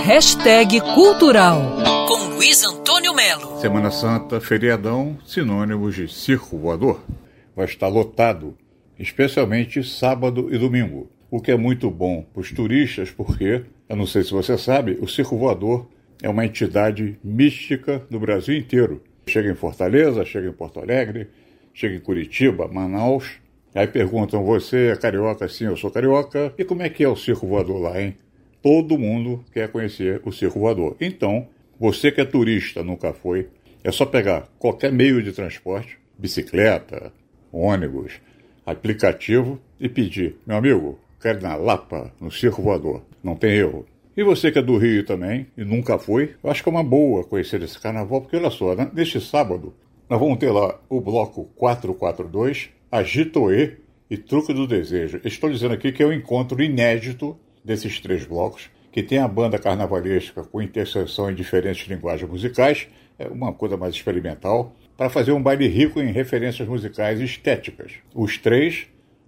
Hashtag Cultural com Luiz Antônio Melo. Semana Santa, feriadão, sinônimos de circo voador. Vai estar lotado, especialmente sábado e domingo. O que é muito bom para os turistas, porque, eu não sei se você sabe, o circo voador é uma entidade mística do Brasil inteiro. Chega em Fortaleza, chega em Porto Alegre, chega em Curitiba, Manaus. Aí perguntam, você é carioca? Sim, eu sou carioca. E como é que é o circo voador lá, hein? Todo mundo quer conhecer o circo voador. Então, você que é turista, nunca foi, é só pegar qualquer meio de transporte, bicicleta, ônibus, aplicativo e pedir, meu amigo, quero ir na Lapa, no circo voador. Não tem erro. E você que é do Rio também e nunca foi, eu acho que é uma boa conhecer esse carnaval, porque olha só, né? neste sábado nós vamos ter lá o bloco 442, Agitoe e Truque do Desejo. Estou dizendo aqui que é um encontro inédito desses três blocos, que tem a banda carnavalesca com interseção em diferentes linguagens musicais, é uma coisa mais experimental, para fazer um baile rico em referências musicais estéticas. Os três,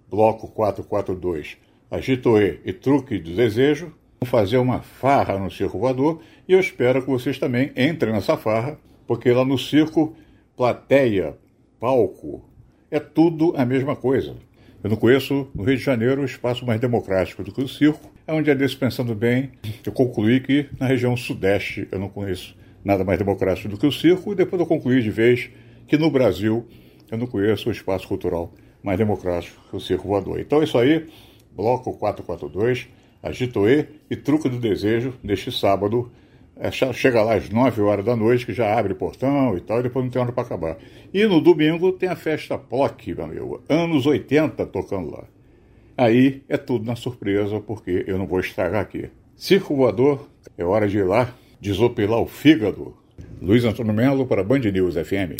bloco 442, Agitoe e Truque do Desejo, vão fazer uma farra no Circo Voador e eu espero que vocês também entrem nessa farra, porque lá no circo, plateia, palco, é tudo a mesma coisa. Eu não conheço no Rio de Janeiro um espaço mais democrático do que o circo. É um dia desse, pensando bem, eu concluí que na região sudeste eu não conheço nada mais democrático do que o circo, e depois eu concluí de vez que no Brasil eu não conheço o espaço cultural mais democrático que o circo voador. Então é isso aí, bloco 442, Agitoe e Truque do Desejo, neste sábado, é, chega lá às 9 horas da noite, que já abre portão e tal, e depois não tem hora para acabar. E no domingo tem a festa PLOC, meu amigo, anos 80 tocando lá. Aí é tudo na surpresa, porque eu não vou estragar aqui. Circo voador, é hora de ir lá desopilar o fígado. Luiz Antônio Melo para Band News FM.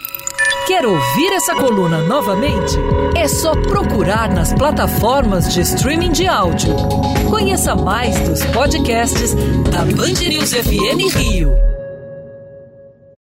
Quer ouvir essa coluna novamente? É só procurar nas plataformas de streaming de áudio. Conheça mais dos podcasts da Band News FM Rio.